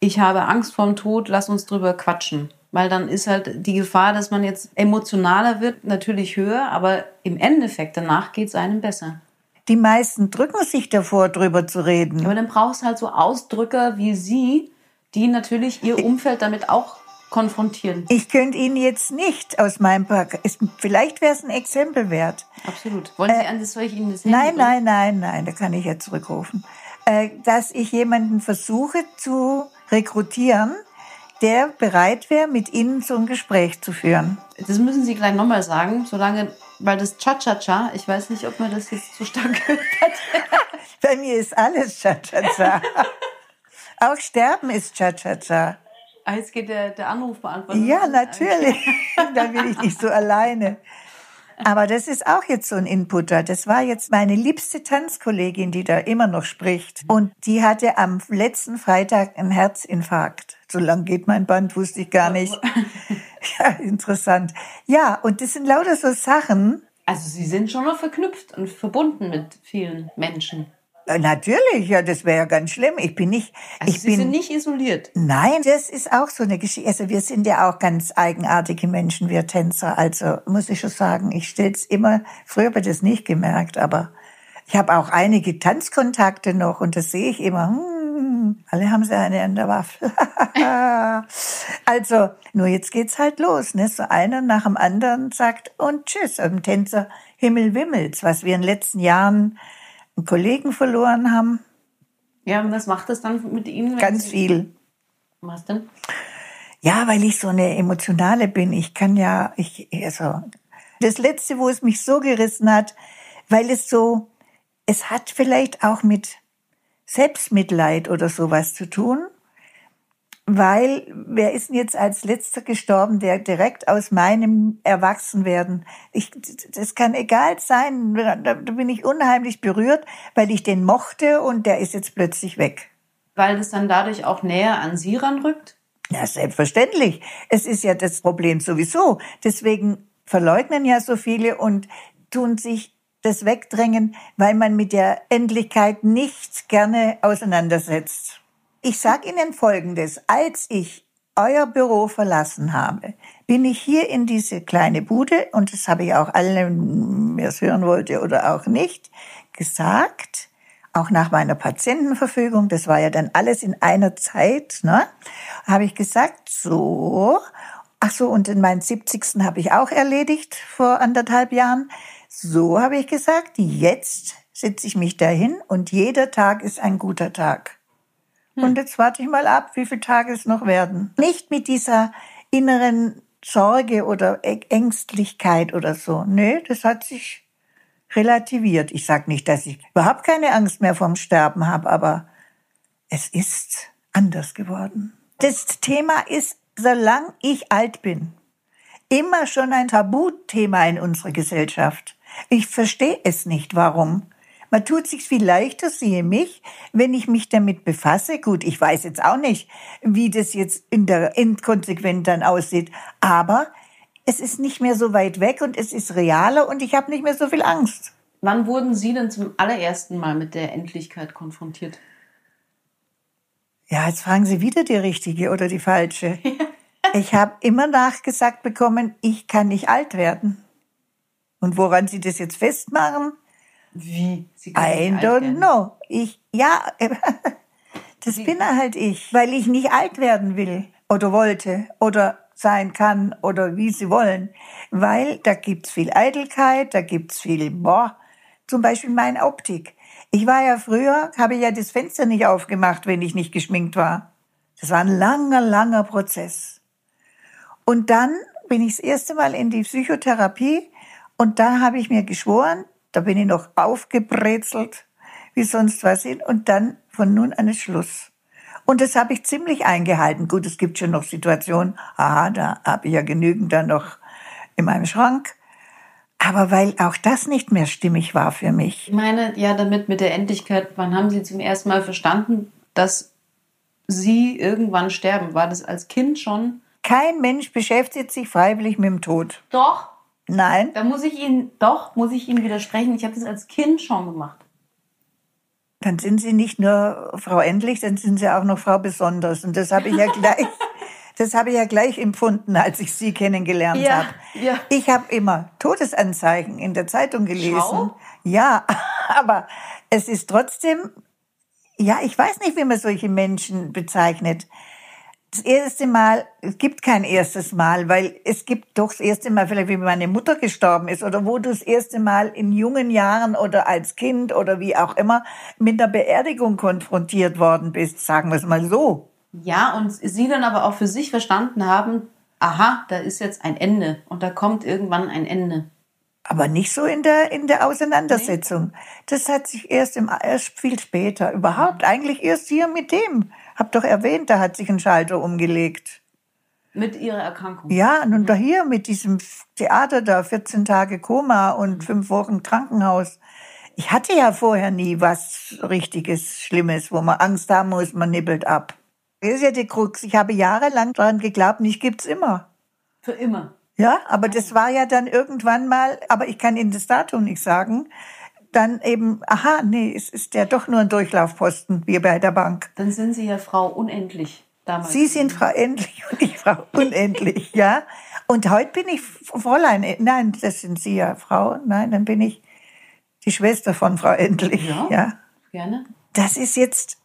ich habe Angst vorm Tod, lass uns drüber quatschen. Weil dann ist halt die Gefahr, dass man jetzt emotionaler wird, natürlich höher, aber im Endeffekt danach geht es einem besser. Die meisten drücken sich davor, drüber zu reden. Aber dann brauchst du halt so Ausdrücker wie Sie, die natürlich ihr Umfeld damit auch konfrontieren. Ich könnte Ihnen jetzt nicht aus meinem Park. vielleicht wäre es ein Exempel wert. Absolut. Wollen Sie äh, an das soll ich Ihnen das Nein, nein, nein, nein, da kann ich ja zurückrufen. Äh, dass ich jemanden versuche zu rekrutieren, der bereit wäre, mit Ihnen so ein Gespräch zu führen. Das müssen Sie gleich nochmal sagen, solange, weil das Cha-Cha-Cha, ich weiß nicht, ob man das jetzt zu stark gehört hat. Bei mir ist alles Cha-Cha-Cha. Auch Sterben ist Cha-Cha-Cha. Ah, jetzt geht der, der Anruf beantworten. Ja, natürlich. Dann bin ich nicht so alleine. Aber das ist auch jetzt so ein Inputter. Das war jetzt meine liebste Tanzkollegin, die da immer noch spricht. Und die hatte am letzten Freitag einen Herzinfarkt. So lang geht mein Band, wusste ich gar nicht. Ja, interessant. Ja, und das sind lauter so Sachen. Also Sie sind schon noch verknüpft und verbunden mit vielen Menschen. Äh, natürlich, ja, das wäre ja ganz schlimm. Ich bin nicht. Also ich Sie bin, sind nicht isoliert. Nein, das ist auch so eine Geschichte. Also wir sind ja auch ganz eigenartige Menschen, wir Tänzer. Also muss ich schon sagen, ich stell's immer. Früher habe ich das nicht gemerkt, aber ich habe auch einige Tanzkontakte noch und das sehe ich immer. Hm, alle haben sie eine an der Waffe. also, nur jetzt geht's halt los. Ne? So einer nach dem anderen sagt und tschüss. Ein Tänzer Himmel wimmels, was wir in den letzten Jahren einen Kollegen verloren haben. Ja, und was macht das dann mit Ihnen? Ganz Sie viel. Was denn? Ja, weil ich so eine emotionale bin. Ich kann ja, ich, also, das letzte, wo es mich so gerissen hat, weil es so, es hat vielleicht auch mit Selbstmitleid oder sowas zu tun weil wer ist denn jetzt als letzter gestorben, der direkt aus meinem Erwachsenwerden, ich, das kann egal sein, da, da bin ich unheimlich berührt, weil ich den mochte und der ist jetzt plötzlich weg. Weil es dann dadurch auch näher an Sie ranrückt? Ja, selbstverständlich. Es ist ja das Problem sowieso. Deswegen verleugnen ja so viele und tun sich das wegdrängen, weil man mit der Endlichkeit nicht gerne auseinandersetzt. Ich sage Ihnen Folgendes. Als ich euer Büro verlassen habe, bin ich hier in diese kleine Bude, und das habe ich auch allen, wer es hören wollte oder auch nicht, gesagt, auch nach meiner Patientenverfügung, das war ja dann alles in einer Zeit, ne, habe ich gesagt, so, ach so, und in meinen 70. habe ich auch erledigt vor anderthalb Jahren, so habe ich gesagt, jetzt sitze ich mich dahin und jeder Tag ist ein guter Tag. Hm. Und jetzt warte ich mal ab, wie viele Tage es noch werden. Nicht mit dieser inneren Sorge oder Ängstlichkeit oder so. Nö, das hat sich relativiert. Ich sage nicht, dass ich überhaupt keine Angst mehr vom Sterben habe, aber es ist anders geworden. Das Thema ist, solange ich alt bin, immer schon ein Tabuthema in unserer Gesellschaft. Ich verstehe es nicht, warum. Man tut sich viel leichter, siehe mich, wenn ich mich damit befasse. Gut, ich weiß jetzt auch nicht, wie das jetzt in der Endkonsequenz dann aussieht, aber es ist nicht mehr so weit weg und es ist realer und ich habe nicht mehr so viel Angst. Wann wurden Sie denn zum allerersten Mal mit der Endlichkeit konfrontiert? Ja, jetzt fragen Sie wieder die richtige oder die falsche. ich habe immer nachgesagt bekommen, ich kann nicht alt werden. Und woran Sie das jetzt festmachen? Wie? Sie I don't know. Ich, ja, das Wie? bin halt ich, weil ich nicht alt werden will oder wollte oder sein kann oder wie sie wollen. Weil da gibt's viel Eitelkeit, da gibt's viel, boah, zum Beispiel meine Optik. Ich war ja früher, habe ja das Fenster nicht aufgemacht, wenn ich nicht geschminkt war. Das war ein langer, langer Prozess. Und dann bin ich das erste Mal in die Psychotherapie und da habe ich mir geschworen, da bin ich noch aufgebrezelt, wie sonst was hin. Und dann von nun an ist Schluss. Und das habe ich ziemlich eingehalten. Gut, es gibt schon noch Situationen, aha, da habe ich ja genügend dann noch in meinem Schrank. Aber weil auch das nicht mehr stimmig war für mich. Ich meine, ja, damit mit der Endlichkeit, wann haben Sie zum ersten Mal verstanden, dass Sie irgendwann sterben? War das als Kind schon? Kein Mensch beschäftigt sich freiwillig mit dem Tod. Doch. Nein. Da muss ich Ihnen, doch, muss ich Ihnen widersprechen. Ich habe das als Kind schon gemacht. Dann sind Sie nicht nur Frau Endlich, dann sind Sie auch noch Frau Besonders. Und das habe ich ja gleich, das habe ich ja gleich empfunden, als ich Sie kennengelernt ja, habe. Ja. Ich habe immer Todesanzeichen in der Zeitung gelesen. Schau. Ja, aber es ist trotzdem, ja, ich weiß nicht, wie man solche Menschen bezeichnet das erste Mal, es gibt kein erstes Mal, weil es gibt doch das erste Mal, vielleicht wie meine Mutter gestorben ist oder wo du das erste Mal in jungen Jahren oder als Kind oder wie auch immer mit einer Beerdigung konfrontiert worden bist, sagen wir es mal so. Ja, und sie dann aber auch für sich verstanden haben, aha, da ist jetzt ein Ende und da kommt irgendwann ein Ende. Aber nicht so in der, in der Auseinandersetzung. Nee. Das hat sich erst, im, erst viel später, überhaupt eigentlich erst hier mit dem hab doch erwähnt, da hat sich ein Schalter umgelegt. Mit ihrer Erkrankung? Ja, nun da hier mit diesem Theater da, 14 Tage Koma und fünf Wochen Krankenhaus. Ich hatte ja vorher nie was richtiges, Schlimmes, wo man Angst haben muss, man nippelt ab. Das ist ja die Krux. Ich habe jahrelang daran geglaubt, mich gibt's immer. Für immer? Ja, aber das war ja dann irgendwann mal, aber ich kann Ihnen das Datum nicht sagen, dann eben, aha, nee, es ist ja doch nur ein Durchlaufposten, wie bei der Bank. Dann sind Sie ja Frau Unendlich damals. Sie sind Frau Endlich und ich Frau Unendlich, ja. Und heute bin ich Fräulein, nein, das sind Sie ja Frau, nein, dann bin ich die Schwester von Frau Endlich, ja. ja. Gerne. Das ist jetzt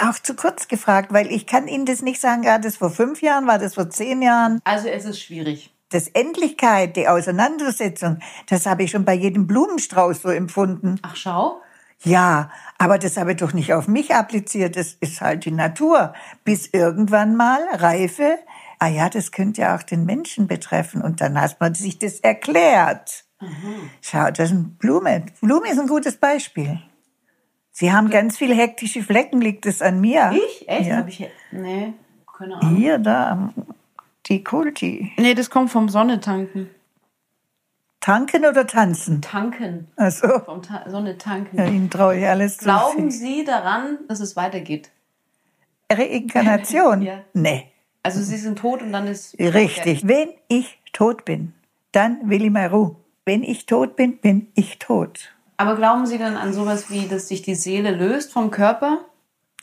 auch zu kurz gefragt, weil ich kann Ihnen das nicht sagen, war das vor fünf Jahren, war das vor zehn Jahren? Also es ist schwierig das Endlichkeit, die Auseinandersetzung, das habe ich schon bei jedem Blumenstrauß so empfunden. Ach, schau. Ja, aber das habe ich doch nicht auf mich appliziert. Das ist halt die Natur. Bis irgendwann mal Reife. Ah ja, das könnte ja auch den Menschen betreffen. Und dann hat man sich das erklärt. Mhm. Schau, das ist eine Blume. Blume ist ein gutes Beispiel. Sie haben ganz viele hektische Flecken, liegt es an mir? Ich? Echt? Ja. Hab ich, nee, keine Ahnung. Hier, da, die Kulti. Nee, das kommt vom Sonne tanken. Tanken oder tanzen? Tanken. Ach so. Vom Ta Sonne tanken. Ja, Ihnen traue ich alles zu. Glauben Sie daran, dass es weitergeht? Reinkarnation? ja. Nee. Also Sie sind tot und dann ist... Richtig. Okay. Wenn ich tot bin, dann will ich mal Ruhe. Wenn ich tot bin, bin ich tot. Aber glauben Sie dann an sowas wie, dass sich die Seele löst vom Körper?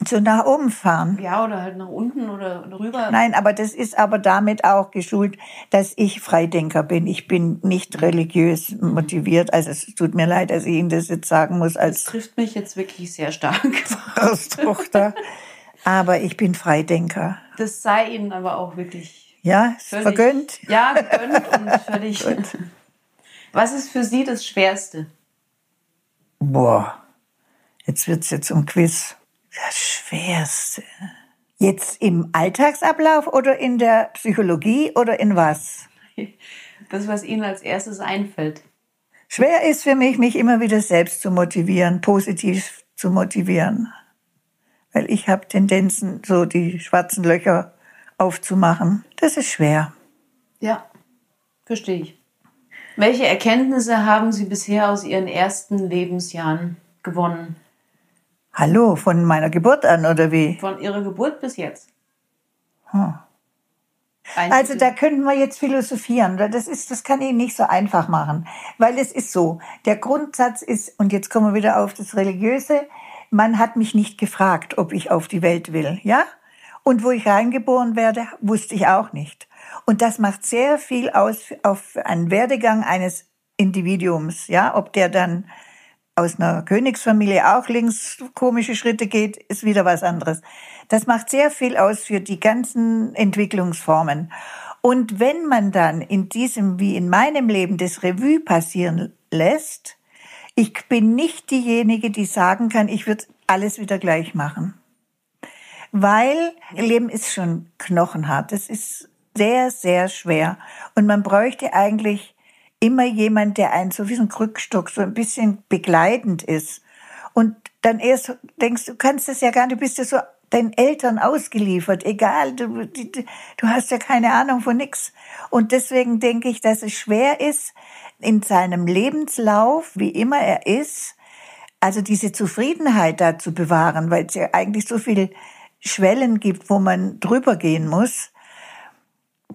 So nach oben fahren. Ja, oder halt nach unten oder rüber. Nein, aber das ist aber damit auch geschult, dass ich Freidenker bin. Ich bin nicht religiös motiviert. Also es tut mir leid, dass ich Ihnen das jetzt sagen muss. Als das trifft mich jetzt wirklich sehr stark. Tochter. aber ich bin Freidenker. Das sei Ihnen aber auch wirklich. Ja, völlig, vergönnt. Ja, gegönnt und völlig. Was ist für Sie das Schwerste? Boah, jetzt wird's jetzt um Quiz. Das Schwerste. Jetzt im Alltagsablauf oder in der Psychologie oder in was? Das, was Ihnen als erstes einfällt. Schwer ist für mich, mich immer wieder selbst zu motivieren, positiv zu motivieren. Weil ich habe Tendenzen, so die schwarzen Löcher aufzumachen. Das ist schwer. Ja, verstehe ich. Welche Erkenntnisse haben Sie bisher aus Ihren ersten Lebensjahren gewonnen? Hallo, von meiner Geburt an oder wie? Von Ihrer Geburt bis jetzt. Hm. Also da könnten wir jetzt philosophieren. Das ist, das kann ich nicht so einfach machen, weil es ist so. Der Grundsatz ist, und jetzt kommen wir wieder auf das Religiöse. Man hat mich nicht gefragt, ob ich auf die Welt will, ja? Und wo ich reingeboren werde, wusste ich auch nicht. Und das macht sehr viel aus auf einen Werdegang eines Individuums, ja? Ob der dann aus einer Königsfamilie auch links komische Schritte geht, ist wieder was anderes. Das macht sehr viel aus für die ganzen Entwicklungsformen. Und wenn man dann in diesem, wie in meinem Leben, das Revue passieren lässt, ich bin nicht diejenige, die sagen kann, ich würde alles wieder gleich machen. Weil Leben ist schon knochenhart. Das ist sehr, sehr schwer. Und man bräuchte eigentlich immer jemand, der einen so wie so ein Krückstock so ein bisschen begleitend ist. Und dann erst denkst du, kannst das ja gar nicht, du bist ja so deinen Eltern ausgeliefert, egal, du, du hast ja keine Ahnung von nix. Und deswegen denke ich, dass es schwer ist, in seinem Lebenslauf, wie immer er ist, also diese Zufriedenheit da zu bewahren, weil es ja eigentlich so viele Schwellen gibt, wo man drüber gehen muss.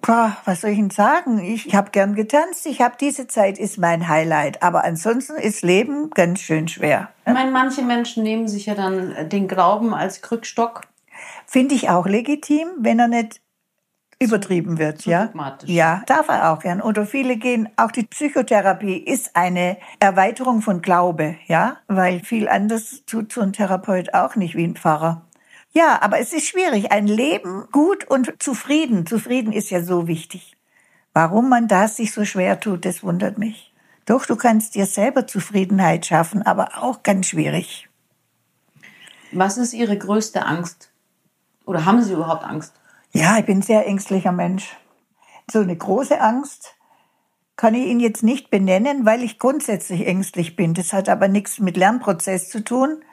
Boah, was soll ich Ihnen sagen? Ich, ich habe gern getanzt. Ich habe diese Zeit ist mein Highlight. Aber ansonsten ist Leben ganz schön schwer. Ich meine, manche Menschen nehmen sich ja dann den Glauben als Krückstock. Finde ich auch legitim, wenn er nicht übertrieben wird, zu ja. Ja, darf er auch gern. Oder viele gehen, auch die Psychotherapie ist eine Erweiterung von Glaube, ja, weil viel anders tut so ein Therapeut auch nicht wie ein Pfarrer. Ja, aber es ist schwierig. Ein Leben gut und zufrieden. Zufrieden ist ja so wichtig. Warum man das sich so schwer tut, das wundert mich. Doch, du kannst dir selber Zufriedenheit schaffen, aber auch ganz schwierig. Was ist Ihre größte Angst? Oder haben Sie überhaupt Angst? Ja, ich bin ein sehr ängstlicher Mensch. So eine große Angst kann ich Ihnen jetzt nicht benennen, weil ich grundsätzlich ängstlich bin. Das hat aber nichts mit Lernprozess zu tun,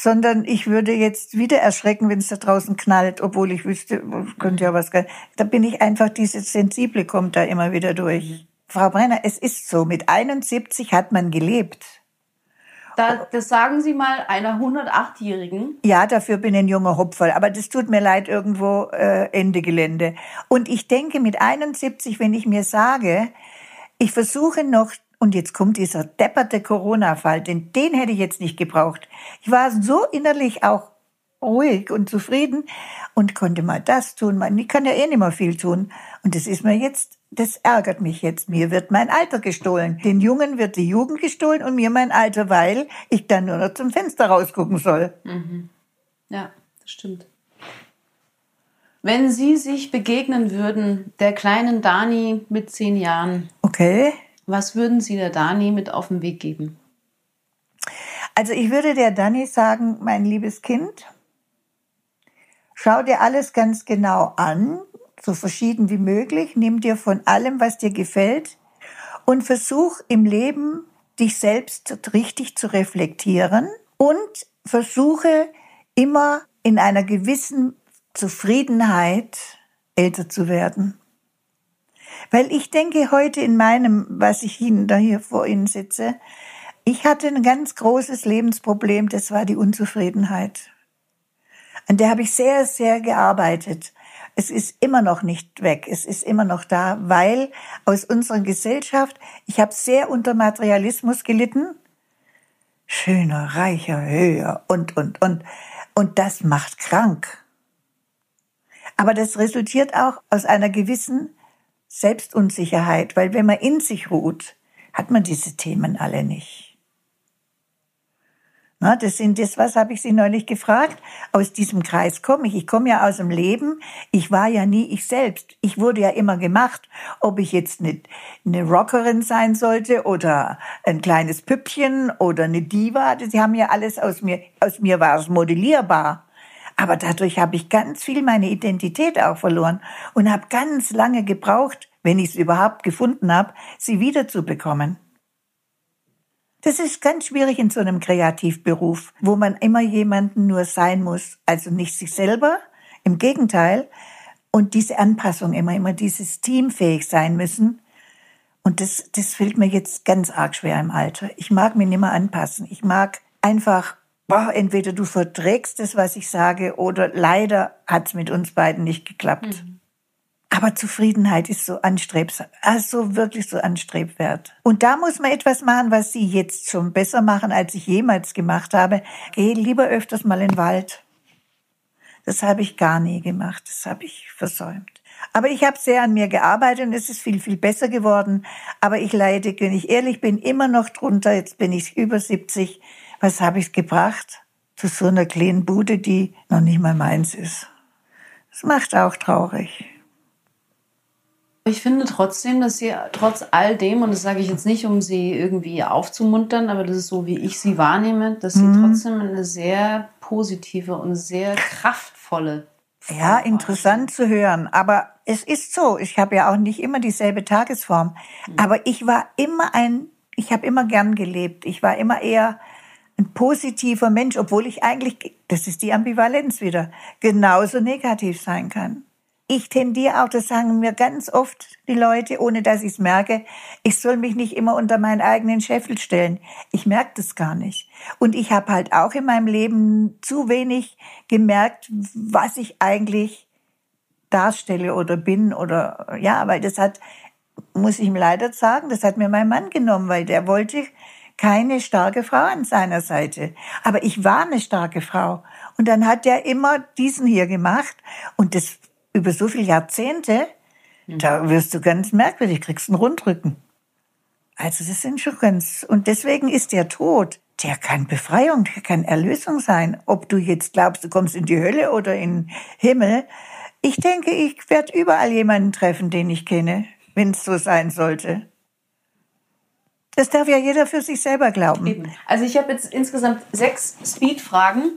sondern ich würde jetzt wieder erschrecken, wenn es da draußen knallt, obwohl ich wüsste, könnte ja was. Da bin ich einfach, dieses Sensible kommt da immer wieder durch. Frau Brenner, es ist so, mit 71 hat man gelebt. Da, das sagen Sie mal einer 108-Jährigen. Ja, dafür bin ich ein junger Hopferl, aber das tut mir leid irgendwo äh, Ende Gelände. Und ich denke mit 71, wenn ich mir sage, ich versuche noch und jetzt kommt dieser depperte Corona-Fall, denn den hätte ich jetzt nicht gebraucht. Ich war so innerlich auch ruhig und zufrieden und konnte mal das tun. Man, ich kann ja eh nicht mehr viel tun. Und das ist mir jetzt, das ärgert mich jetzt. Mir wird mein Alter gestohlen. Den Jungen wird die Jugend gestohlen und mir mein Alter, weil ich dann nur noch zum Fenster rausgucken soll. Mhm. Ja, das stimmt. Wenn Sie sich begegnen würden, der kleinen Dani mit zehn Jahren. Okay. Was würden Sie der Dani mit auf den Weg geben? Also ich würde der Dani sagen, mein liebes Kind, schau dir alles ganz genau an, so verschieden wie möglich, nimm dir von allem, was dir gefällt und versuch im Leben dich selbst richtig zu reflektieren und versuche immer in einer gewissen Zufriedenheit älter zu werden. Weil ich denke heute in meinem, was ich Ihnen da hier vor Ihnen sitze, ich hatte ein ganz großes Lebensproblem, das war die Unzufriedenheit. An der habe ich sehr, sehr gearbeitet. Es ist immer noch nicht weg, es ist immer noch da, weil aus unserer Gesellschaft, ich habe sehr unter Materialismus gelitten, schöner, reicher, höher und, und, und. Und das macht krank. Aber das resultiert auch aus einer gewissen Selbstunsicherheit, weil wenn man in sich ruht, hat man diese Themen alle nicht. Na, das sind das, was habe ich Sie neulich gefragt? Aus diesem Kreis komme ich. Ich komme ja aus dem Leben. Ich war ja nie ich selbst. Ich wurde ja immer gemacht. Ob ich jetzt eine, eine Rockerin sein sollte oder ein kleines Püppchen oder eine Diva, Sie haben ja alles aus mir, aus mir war es modellierbar. Aber dadurch habe ich ganz viel meine Identität auch verloren und habe ganz lange gebraucht, wenn ich es überhaupt gefunden habe, sie wiederzubekommen. Das ist ganz schwierig in so einem Kreativberuf, wo man immer jemanden nur sein muss, also nicht sich selber, im Gegenteil, und diese Anpassung immer, immer dieses teamfähig sein müssen. Und das, das fällt mir jetzt ganz arg schwer im Alter. Ich mag mich nicht mehr anpassen. Ich mag einfach, boah, entweder du verträgst es, was ich sage, oder leider hat es mit uns beiden nicht geklappt. Mhm. Aber Zufriedenheit ist so anstrebsam, also wirklich so anstrebwert. Und da muss man etwas machen, was Sie jetzt schon besser machen, als ich jemals gemacht habe. Geh lieber öfters mal in den Wald. Das habe ich gar nie gemacht. Das habe ich versäumt. Aber ich habe sehr an mir gearbeitet und es ist viel, viel besser geworden. Aber ich leide, wenn ich ehrlich bin, immer noch drunter. Jetzt bin ich über 70. Was habe ich gebracht? Zu so einer kleinen Bude, die noch nicht mal meins ist. Das macht auch traurig. Ich finde trotzdem, dass sie trotz all dem, und das sage ich jetzt nicht, um sie irgendwie aufzumuntern, aber das ist so, wie ich sie wahrnehme, dass sie mhm. trotzdem eine sehr positive und sehr kraftvolle. Ja, interessant zu hören. Aber es ist so. Ich habe ja auch nicht immer dieselbe Tagesform. Mhm. Aber ich war immer ein, ich habe immer gern gelebt. Ich war immer eher ein positiver Mensch, obwohl ich eigentlich, das ist die Ambivalenz wieder, genauso negativ sein kann ich tendiere auch, das sagen mir ganz oft die Leute, ohne dass ich es merke, ich soll mich nicht immer unter meinen eigenen Scheffel stellen. Ich merke das gar nicht. Und ich habe halt auch in meinem Leben zu wenig gemerkt, was ich eigentlich darstelle oder bin oder ja, weil das hat, muss ich ihm leider sagen, das hat mir mein Mann genommen, weil der wollte keine starke Frau an seiner Seite. Aber ich war eine starke Frau. Und dann hat er immer diesen hier gemacht. Und das über so viele Jahrzehnte, mhm. da wirst du ganz merkwürdig, kriegst einen Rundrücken. Also das sind schon ganz, und deswegen ist der Tod, der kann Befreiung, der kann Erlösung sein. Ob du jetzt glaubst, du kommst in die Hölle oder in den Himmel. Ich denke, ich werde überall jemanden treffen, den ich kenne, wenn es so sein sollte. Das darf ja jeder für sich selber glauben. Also ich habe jetzt insgesamt sechs Speed-Fragen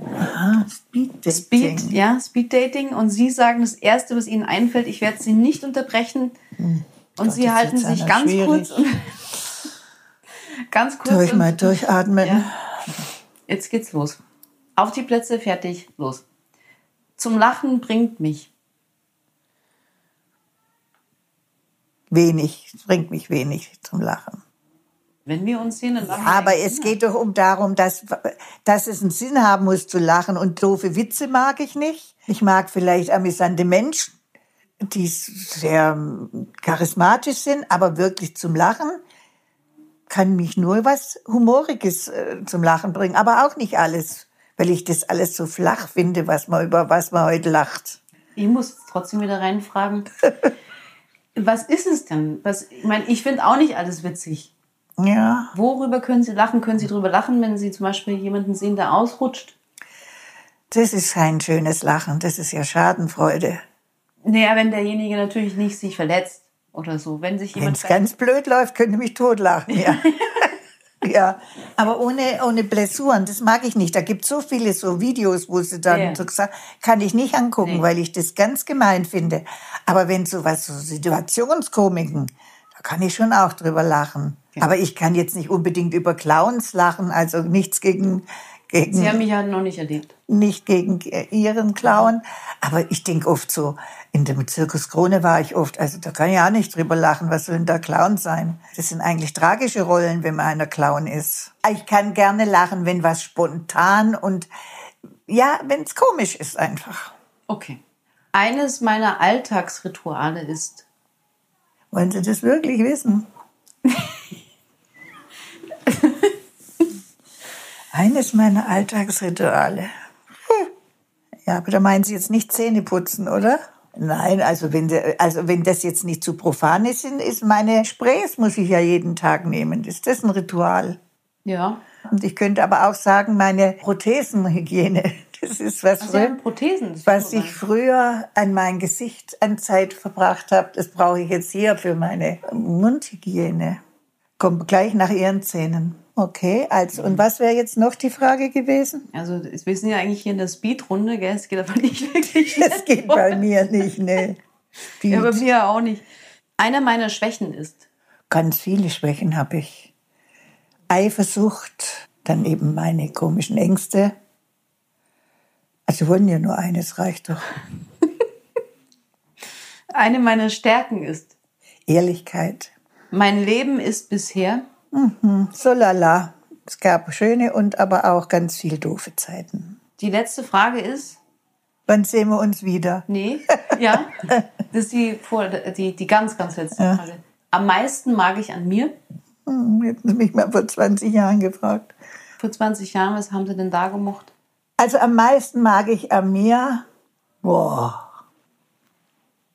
Aha, Speed Dating. Speed, ja, Speed Dating. Und Sie sagen das Erste, was Ihnen einfällt. Ich werde Sie nicht unterbrechen. Hm. Und Gott, Sie halten sich ganz schwierig. kurz und ganz kurz. Durch mal durchatmen. Ja. Jetzt geht's los. Auf die Plätze, fertig, los. Zum Lachen bringt mich. Wenig, bringt mich wenig zum Lachen. Wenn wir uns sehen, dann lachen ja, wir. Aber es geht doch um darum, dass, dass es einen Sinn haben muss zu lachen. Und doofe Witze mag ich nicht. Ich mag vielleicht amüsante Menschen, die sehr charismatisch sind, aber wirklich zum Lachen kann mich nur was Humoriges äh, zum Lachen bringen. Aber auch nicht alles, weil ich das alles so flach finde, was man über was man heute lacht. Ich muss trotzdem wieder reinfragen. was ist es denn? Was, ich meine, ich finde auch nicht alles witzig. Ja. Worüber können Sie lachen? Können Sie darüber lachen, wenn Sie zum Beispiel jemanden sehen, der ausrutscht? Das ist kein schönes Lachen, das ist ja Schadenfreude. Naja, wenn derjenige natürlich nicht sich verletzt oder so. Wenn sich jemand. Wenn es ganz blöd läuft, könnte mich totlachen, ja. ja, aber ohne, ohne Blessuren, das mag ich nicht. Da gibt es so viele so Videos, wo sie dann yeah. so gesagt, kann ich nicht angucken, nee. weil ich das ganz gemein finde. Aber wenn so was, so Situationskomiken, da kann ich schon auch drüber lachen. Genau. Aber ich kann jetzt nicht unbedingt über Clowns lachen, also nichts gegen, gegen. Sie haben mich ja noch nicht erlebt. Nicht gegen Ihren Clown. Aber ich denke oft so, in dem Zirkus Krone war ich oft, also da kann ich auch nicht drüber lachen, was soll denn da Clown sein? Das sind eigentlich tragische Rollen, wenn man einer Clown ist. Ich kann gerne lachen, wenn was spontan und ja, wenn es komisch ist einfach. Okay. Eines meiner Alltagsrituale ist. Wollen Sie das wirklich wissen? Eines meiner Alltagsrituale. Ja, aber da meinen Sie jetzt nicht Zähne putzen, oder? Nein, also wenn, also wenn das jetzt nicht zu profan ist, ist meine Sprays muss ich ja jeden Tag nehmen. Ist das ein Ritual? Ja. Und ich könnte aber auch sagen, meine Prothesenhygiene. Das ist was, also früher, Prothesen, was ich früher an mein Gesicht an Zeit verbracht habe. Das brauche ich jetzt hier für meine Mundhygiene. Kommt gleich nach Ihren Zähnen. Okay, also und was wäre jetzt noch die Frage gewesen? Also wir sind ja eigentlich hier in der Speedrunde, gell? Es geht aber nicht wirklich. Es geht bei mir nicht, ne. Ja, bei mir auch nicht. Einer meiner Schwächen ist. Ganz viele Schwächen habe ich. Eifersucht, dann eben meine komischen Ängste. Also wollen ja nur eines, reicht doch. Eine meiner Stärken ist. Ehrlichkeit. Mein Leben ist bisher Mhm. So lala. Es gab schöne und aber auch ganz viel doofe Zeiten. Die letzte Frage ist, Wann sehen wir uns wieder? nee, ja, das ist die, vor, die, die ganz, ganz letzte Ja. Frage. Am meisten mag ich an mir. Hätten Sie mich mal vor 20 Jahren gefragt. Vor 20 Jahren, was haben Sie denn da gemocht? Also am meisten mag ich an mir, boah,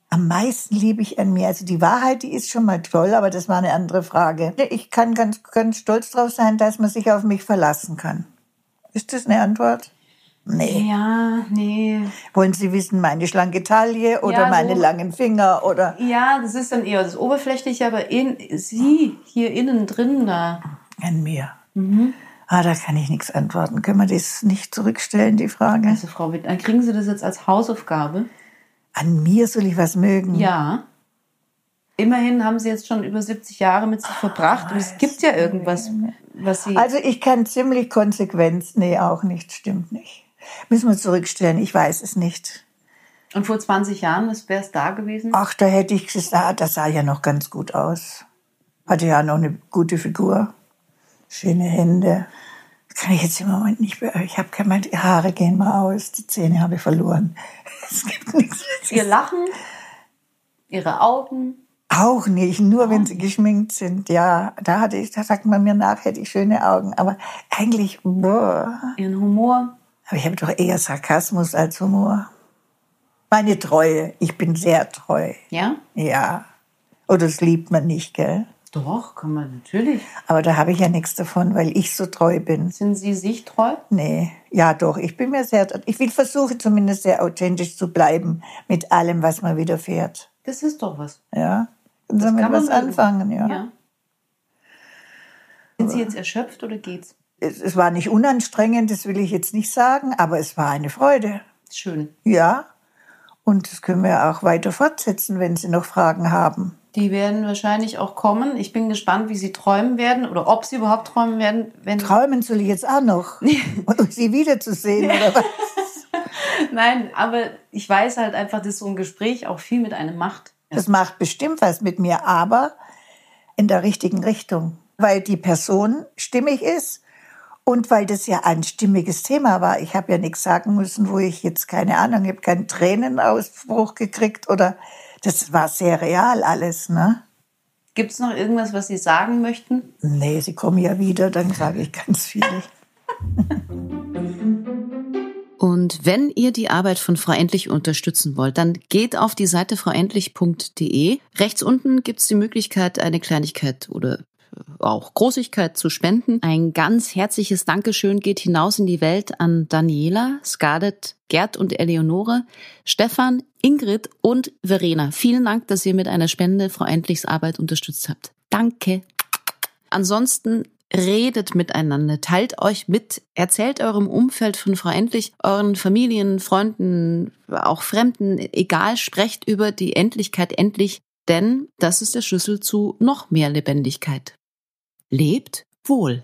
am meisten liebe ich an mir. Also die Wahrheit, die ist schon mal toll, aber das war eine andere Frage. Ich kann ganz, ganz stolz drauf sein, dass man sich auf mich verlassen kann. Ist das eine Antwort? Nee. Ja, nee. Wollen Sie wissen, meine schlanke Taille oder Ja, so. meine langen Finger oder Ja, das ist dann eher das Oberflächliche, aber in, Sie hier innen drin da. an mir? Ah, da kann ich nichts antworten. Können wir das nicht zurückstellen, die Frage? Also Frau Witt, dann kriegen Sie das jetzt als Hausaufgabe. An mir soll ich was mögen? Ja. Immerhin haben Sie jetzt schon über 70 Jahre mit sich verbracht und es gibt ja irgendwas, was Sie. Also ich kann ziemlich konsequent, nee, auch nicht, stimmt nicht. Müssen wir zurückstellen, ich weiß es nicht. Und vor 20 Jahren, was wäre es da gewesen? Ach, da hätte ich gesagt, das sah ja noch ganz gut aus. Hatte ja noch eine gute Figur. Schöne Hände. Kann ich jetzt im Moment nicht mehr. Ich habe keine die Haare gehen mal aus, die Zähne habe ich verloren. Es gibt nichts. Ihr Lachen, Ihre Augen. Auch nicht, nur wenn sie geschminkt sind. Ja, da hatte ich, da sagt man mir nach, hätte ich schöne Augen. Aber eigentlich, boah. Ihren Humor. Aber ich habe doch eher Sarkasmus als Humor. Meine Treue. Ich bin sehr treu. Ja? Ja. Oder das liebt man nicht, gell? Doch, kann man natürlich. Aber da habe ich ja nichts davon, weil ich so treu bin. Sind Sie sich treu? Nee, ja doch, ich bin mir sehr, ich will versuche zumindest sehr authentisch zu bleiben mit allem, was mir widerfährt. Das ist doch was. Ja, können Sie mit kann man was anfangen, ja. Ja. Sind Sie jetzt erschöpft oder geht's? Es, es war nicht unanstrengend, das will ich jetzt nicht sagen, aber es war eine Freude. Schön. Ja, und das können wir auch weiter fortsetzen, wenn Sie noch Fragen haben. Die werden wahrscheinlich auch kommen. Ich bin gespannt, wie Sie träumen werden oder ob Sie überhaupt träumen werden. Wenn Träumen soll ich jetzt auch noch, um Sie wiederzusehen oder was? Nein, aber ich weiß halt einfach, dass so ein Gespräch auch viel mit einem macht. Das macht bestimmt was mit mir, aber in der richtigen Richtung. Weil die Person stimmig ist und weil das ja ein stimmiges Thema war. Ich habe ja nichts sagen müssen, wo ich jetzt keine Ahnung, ich habe keinen Tränenausbruch gekriegt oder das war sehr real alles, ne? Gibt es noch irgendwas, was Sie sagen möchten? Nee, sie kommen ja wieder, dann sage ich ganz viel. Und wenn ihr die Arbeit von Frau Endlich unterstützen wollt, dann geht auf die Seite frauendlich.de. Rechts unten gibt's die Möglichkeit, eine Kleinigkeit oder auch Großigkeit zu spenden. Ein ganz herzliches Dankeschön geht hinaus in die Welt an Daniela, Scarlett, Gerd und Eleonore, Stefan, Ingrid und Verena. Vielen Dank, dass ihr mit einer Spende Frau Endlichs Arbeit unterstützt habt. Danke. Ansonsten redet miteinander, teilt euch mit, erzählt eurem Umfeld von Frau Endlich, euren Familien, Freunden, auch Fremden, egal, sprecht über die Endlichkeit endlich, denn das ist der Schlüssel zu noch mehr Lebendigkeit. Lebt wohl.